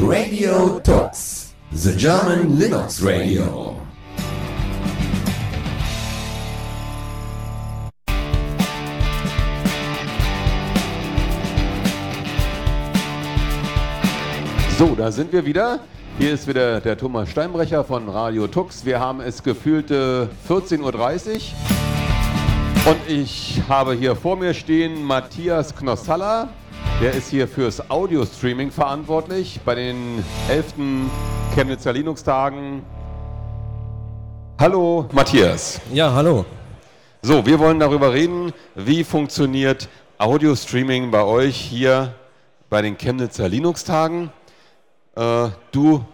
Radio Talks, the German Linux Radio. So, da sind wir wieder. Hier ist wieder der Thomas Steinbrecher von Radio Tux. Wir haben es gefühlte 14.30 Uhr. Und ich habe hier vor mir stehen Matthias Knossalla. Der ist hier fürs Audio-Streaming verantwortlich bei den 11. Chemnitzer Linux-Tagen. Hallo, Matthias. Ja, hallo. So, wir wollen darüber reden, wie funktioniert Audio-Streaming bei euch hier bei den Chemnitzer Linux-Tagen. Äh, du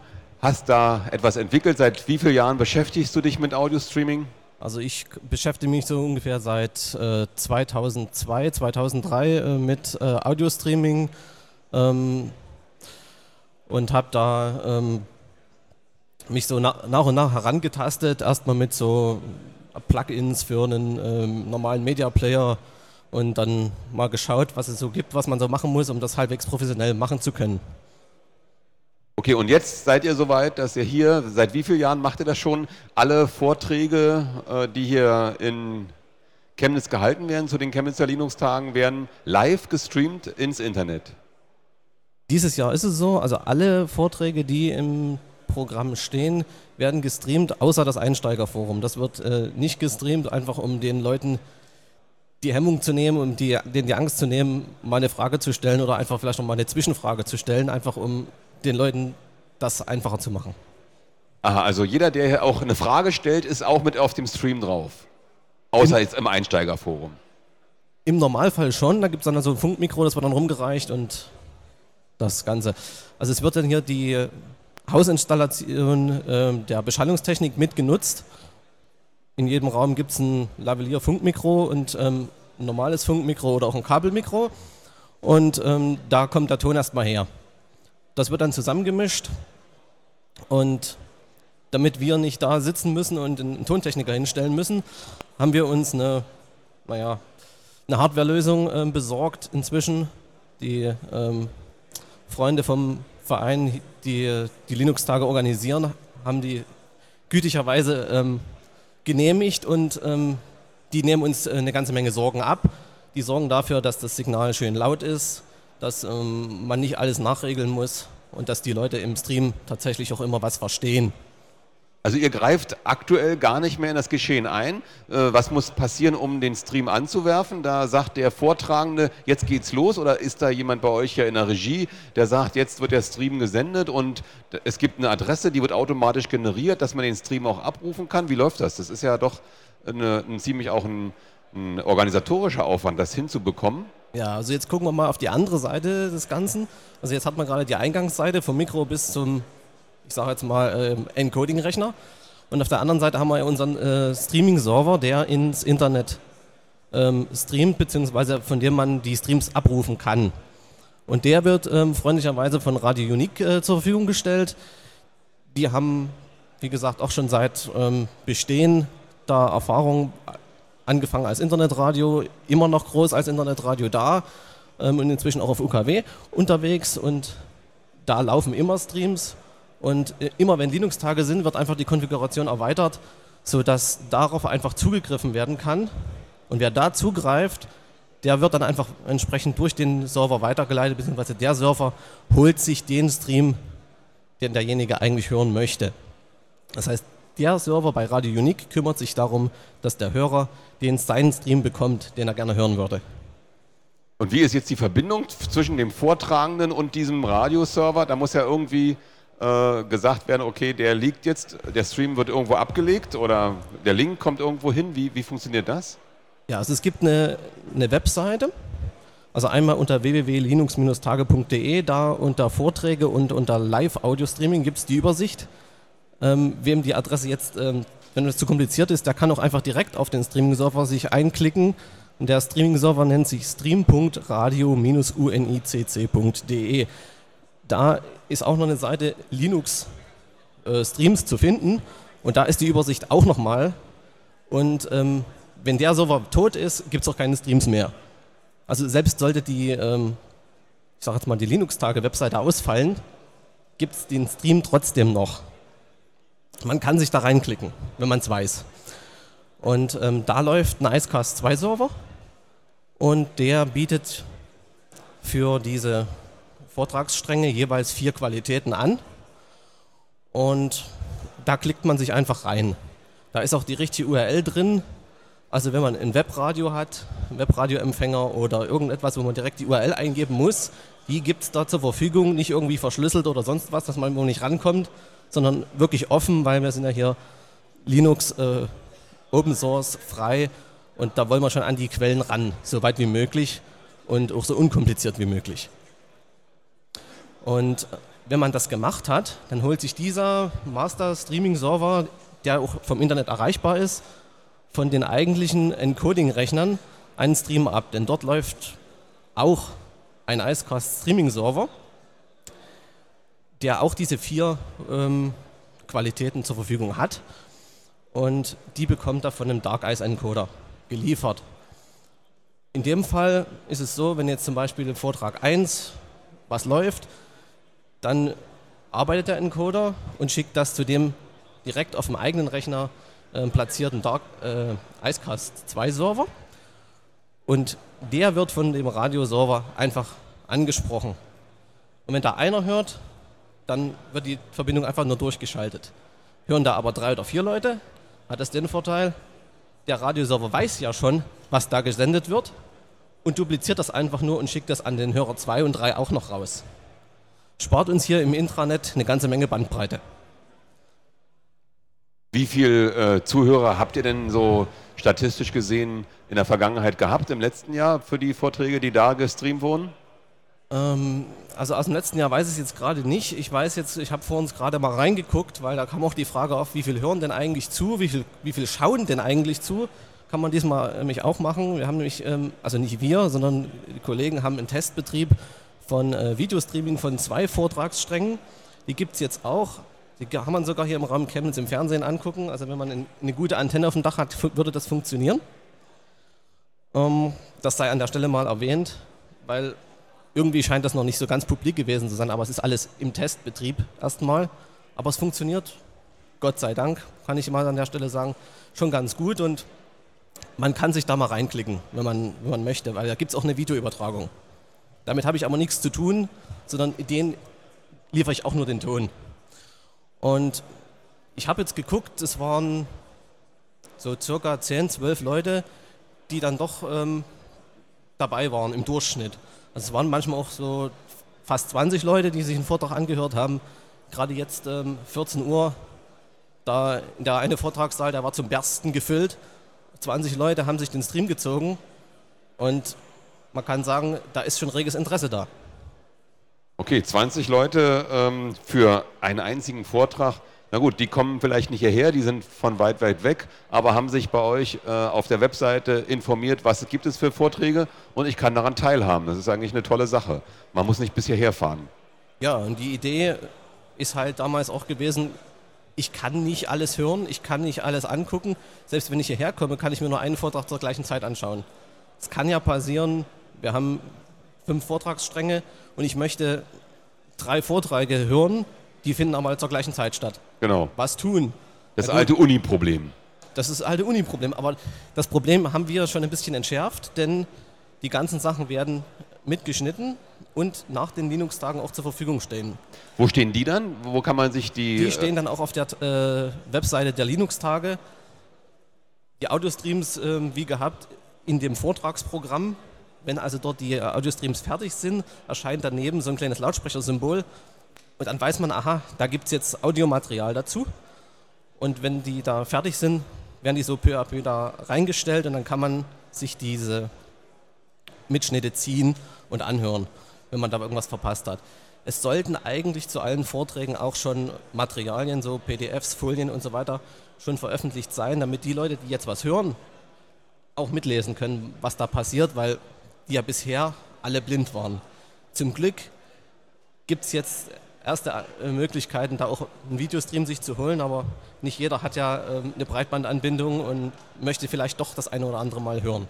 hast da etwas entwickelt. Seit wie vielen Jahren beschäftigst du dich mit Audio-Streaming? Also ich beschäftige mich so ungefähr seit äh, 2002, 2003 äh, mit äh, Audio-Streaming ähm, und habe da ähm, mich so na nach und nach herangetastet, erstmal mit so Plugins für einen ähm, normalen Media Player und dann mal geschaut, was es so gibt, was man so machen muss, um das halbwegs professionell machen zu können. Okay, und jetzt seid ihr soweit, dass ihr hier, seit wie vielen Jahren macht ihr das schon, alle Vorträge, äh, die hier in Chemnitz gehalten werden, zu den Chemnitzer Linux-Tagen, werden live gestreamt ins Internet? Dieses Jahr ist es so, also alle Vorträge, die im Programm stehen, werden gestreamt, außer das Einsteigerforum. Das wird äh, nicht gestreamt, einfach um den Leuten die Hemmung zu nehmen, um die, denen die Angst zu nehmen, mal eine Frage zu stellen oder einfach vielleicht noch mal eine Zwischenfrage zu stellen, einfach um den Leuten das einfacher zu machen. Aha, also jeder, der hier auch eine Frage stellt, ist auch mit auf dem Stream drauf. Außer Im, jetzt im Einsteigerforum. Im Normalfall schon, da gibt es dann so ein Funkmikro, das wird dann rumgereicht und das Ganze. Also es wird dann hier die Hausinstallation äh, der Beschallungstechnik mitgenutzt. In jedem Raum gibt es ein Lavalier-Funkmikro und ähm, ein normales Funkmikro oder auch ein Kabelmikro. Und ähm, da kommt der Ton erstmal her. Das wird dann zusammengemischt und damit wir nicht da sitzen müssen und einen Tontechniker hinstellen müssen, haben wir uns eine, naja, eine Hardwarelösung äh, besorgt inzwischen. Die ähm, Freunde vom Verein, die die Linux-Tage organisieren, haben die gütigerweise ähm, genehmigt und ähm, die nehmen uns äh, eine ganze Menge Sorgen ab. Die sorgen dafür, dass das Signal schön laut ist, dass ähm, man nicht alles nachregeln muss und dass die Leute im Stream tatsächlich auch immer was verstehen. Also ihr greift aktuell gar nicht mehr in das Geschehen ein. Äh, was muss passieren, um den Stream anzuwerfen? Da sagt der Vortragende, jetzt geht's los oder ist da jemand bei euch ja in der Regie, der sagt, jetzt wird der Stream gesendet und es gibt eine Adresse, die wird automatisch generiert, dass man den Stream auch abrufen kann? Wie läuft das? Das ist ja doch eine, ein ziemlich auch ein, ein organisatorischer Aufwand, das hinzubekommen. Ja, also jetzt gucken wir mal auf die andere Seite des Ganzen. Also jetzt hat man gerade die Eingangsseite vom Mikro bis zum, ich sage jetzt mal, äh, Encoding-Rechner. Und auf der anderen Seite haben wir unseren äh, Streaming-Server, der ins Internet ähm, streamt, beziehungsweise von dem man die Streams abrufen kann. Und der wird ähm, freundlicherweise von Radio Unique äh, zur Verfügung gestellt. Die haben, wie gesagt, auch schon seit ähm, Bestehen da Erfahrung angefangen als Internetradio, immer noch groß als Internetradio da ähm, und inzwischen auch auf UKW unterwegs. Und da laufen immer Streams. Und äh, immer wenn Linux-Tage sind, wird einfach die Konfiguration erweitert, sodass darauf einfach zugegriffen werden kann. Und wer da zugreift, der wird dann einfach entsprechend durch den Server weitergeleitet, beziehungsweise der Server holt sich den Stream, den derjenige eigentlich hören möchte. Das heißt, der Server bei Radio Unique kümmert sich darum, dass der Hörer den seinen Stream bekommt, den er gerne hören würde. Und wie ist jetzt die Verbindung zwischen dem Vortragenden und diesem Radioserver? Da muss ja irgendwie äh, gesagt werden, okay, der liegt jetzt, der Stream wird irgendwo abgelegt oder der Link kommt irgendwo hin. Wie, wie funktioniert das? Ja, also es gibt eine, eine Webseite, also einmal unter www.linux-tage.de, da unter Vorträge und unter Live-Audio-Streaming gibt es die Übersicht. Ähm, wem die Adresse jetzt, ähm, wenn es zu kompliziert ist, der kann auch einfach direkt auf den Streaming-Server sich einklicken. Und der Streaming-Server nennt sich stream.radio-unicc.de. Da ist auch noch eine Seite Linux äh, zu finden. Und da ist die Übersicht auch nochmal. Und ähm, wenn der Server tot ist, gibt es auch keine Streams mehr. Also selbst sollte die, ähm, ich sage jetzt mal, die Linux-Tage-Webseite ausfallen, gibt es den Stream trotzdem noch. Man kann sich da reinklicken, wenn man es weiß. Und ähm, da läuft ein Icecast 2 Server und der bietet für diese Vortragsstränge jeweils vier Qualitäten an. Und da klickt man sich einfach rein. Da ist auch die richtige URL drin. Also wenn man ein Webradio hat, Webradioempfänger oder irgendetwas, wo man direkt die URL eingeben muss, die gibt es da zur Verfügung, nicht irgendwie verschlüsselt oder sonst was, dass man wo nicht rankommt, sondern wirklich offen, weil wir sind ja hier Linux, äh, Open Source, frei und da wollen wir schon an die Quellen ran, so weit wie möglich und auch so unkompliziert wie möglich. Und wenn man das gemacht hat, dann holt sich dieser Master Streaming Server, der auch vom Internet erreichbar ist, von den eigentlichen Encoding-Rechnern einen Stream ab. Denn dort läuft auch ein Icecast Streaming Server, der auch diese vier ähm, Qualitäten zur Verfügung hat. Und die bekommt er von einem Dark Ice Encoder geliefert. In dem Fall ist es so, wenn jetzt zum Beispiel im Vortrag 1 was läuft, dann arbeitet der Encoder und schickt das zu dem direkt auf dem eigenen Rechner äh, platzierten Dark, äh, Icecast 2 Server. Und der wird von dem Radioserver einfach angesprochen. Und wenn da einer hört, dann wird die Verbindung einfach nur durchgeschaltet. Hören da aber drei oder vier Leute, hat das den Vorteil, der Radioserver weiß ja schon, was da gesendet wird und dupliziert das einfach nur und schickt das an den Hörer 2 und 3 auch noch raus. Spart uns hier im Intranet eine ganze Menge Bandbreite. Wie viele äh, Zuhörer habt ihr denn so statistisch gesehen in der Vergangenheit gehabt, im letzten Jahr für die Vorträge, die da gestreamt wurden? Ähm, also aus dem letzten Jahr weiß ich es jetzt gerade nicht. Ich weiß jetzt, ich habe vor uns gerade mal reingeguckt, weil da kam auch die Frage auf, wie viel hören denn eigentlich zu, wie viel, wie viel schauen denn eigentlich zu. Kann man diesmal nämlich auch machen. Wir haben nämlich, ähm, also nicht wir, sondern die Kollegen haben einen Testbetrieb von äh, Videostreaming von zwei Vortragssträngen. Die gibt es jetzt auch. Die kann man sogar hier im Raum Chemnitz im Fernsehen angucken. Also wenn man eine gute Antenne auf dem Dach hat, würde das funktionieren. Ähm, das sei an der Stelle mal erwähnt, weil irgendwie scheint das noch nicht so ganz publik gewesen zu sein, aber es ist alles im Testbetrieb erstmal. Aber es funktioniert, Gott sei Dank, kann ich mal an der Stelle sagen, schon ganz gut und man kann sich da mal reinklicken, wenn man, wenn man möchte, weil da gibt es auch eine Videoübertragung. Damit habe ich aber nichts zu tun, sondern den liefere ich auch nur den Ton. Und ich habe jetzt geguckt, es waren so circa 10, 12 Leute, die dann doch ähm, dabei waren im Durchschnitt. Also es waren manchmal auch so fast 20 Leute, die sich einen Vortrag angehört haben. Gerade jetzt ähm, 14 Uhr, da der eine Vortragssaal, der war zum Bersten gefüllt. 20 Leute haben sich den Stream gezogen und man kann sagen, da ist schon reges Interesse da. Okay, 20 Leute ähm, für einen einzigen Vortrag. Na gut, die kommen vielleicht nicht hierher, die sind von weit, weit weg, aber haben sich bei euch äh, auf der Webseite informiert, was gibt es für Vorträge und ich kann daran teilhaben. Das ist eigentlich eine tolle Sache. Man muss nicht bis hierher fahren. Ja, und die Idee ist halt damals auch gewesen, ich kann nicht alles hören, ich kann nicht alles angucken. Selbst wenn ich hierher komme, kann ich mir nur einen Vortrag zur gleichen Zeit anschauen. Es kann ja passieren, wir haben fünf Vortragsstränge und ich möchte drei Vorträge hören, die finden aber zur gleichen Zeit statt. Genau. Was tun? Das Ja, alte Uni-Problem. Das ist das alte Uni-Problem, aber das Problem haben wir schon ein bisschen entschärft, denn die ganzen Sachen werden mitgeschnitten und nach den Linux-Tagen auch zur Verfügung stehen. Wo stehen die dann? Wo kann man sich die. Die stehen dann auch auf der äh, Webseite der Linux-Tage. Die Audiostreams, ähm, wie gehabt, in dem Vortragsprogramm. Wenn also dort die äh, Audiostreams fertig sind, erscheint daneben so ein kleines Lautsprechersymbol. Und dann weiß man, aha, da gibt es jetzt Audiomaterial dazu. Und wenn die da fertig sind, werden die so peu à peu da reingestellt und dann kann man sich diese Mitschnitte ziehen und anhören, wenn man da irgendwas verpasst hat. Es sollten eigentlich zu allen Vorträgen auch schon Materialien, so PDFs, Folien und so weiter, schon veröffentlicht sein, damit die Leute, die jetzt was hören, auch mitlesen können, was da passiert, weil die ja bisher alle blind waren. Zum Glück gibt es jetzt erste äh, Möglichkeiten, da auch einen Videostream sich zu holen, aber nicht jeder hat ja ähm, eine Breitbandanbindung und möchte vielleicht doch das eine oder andere Mal hören.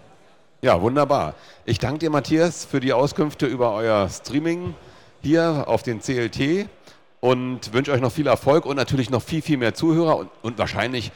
Ja, wunderbar. Ich danke dir, Matthias, für die Auskünfte über euer Streaming hier auf den CLT. und wünsche euch noch viel Erfolg und natürlich noch viel, viel mehr Zuhörer und, und wahrscheinlich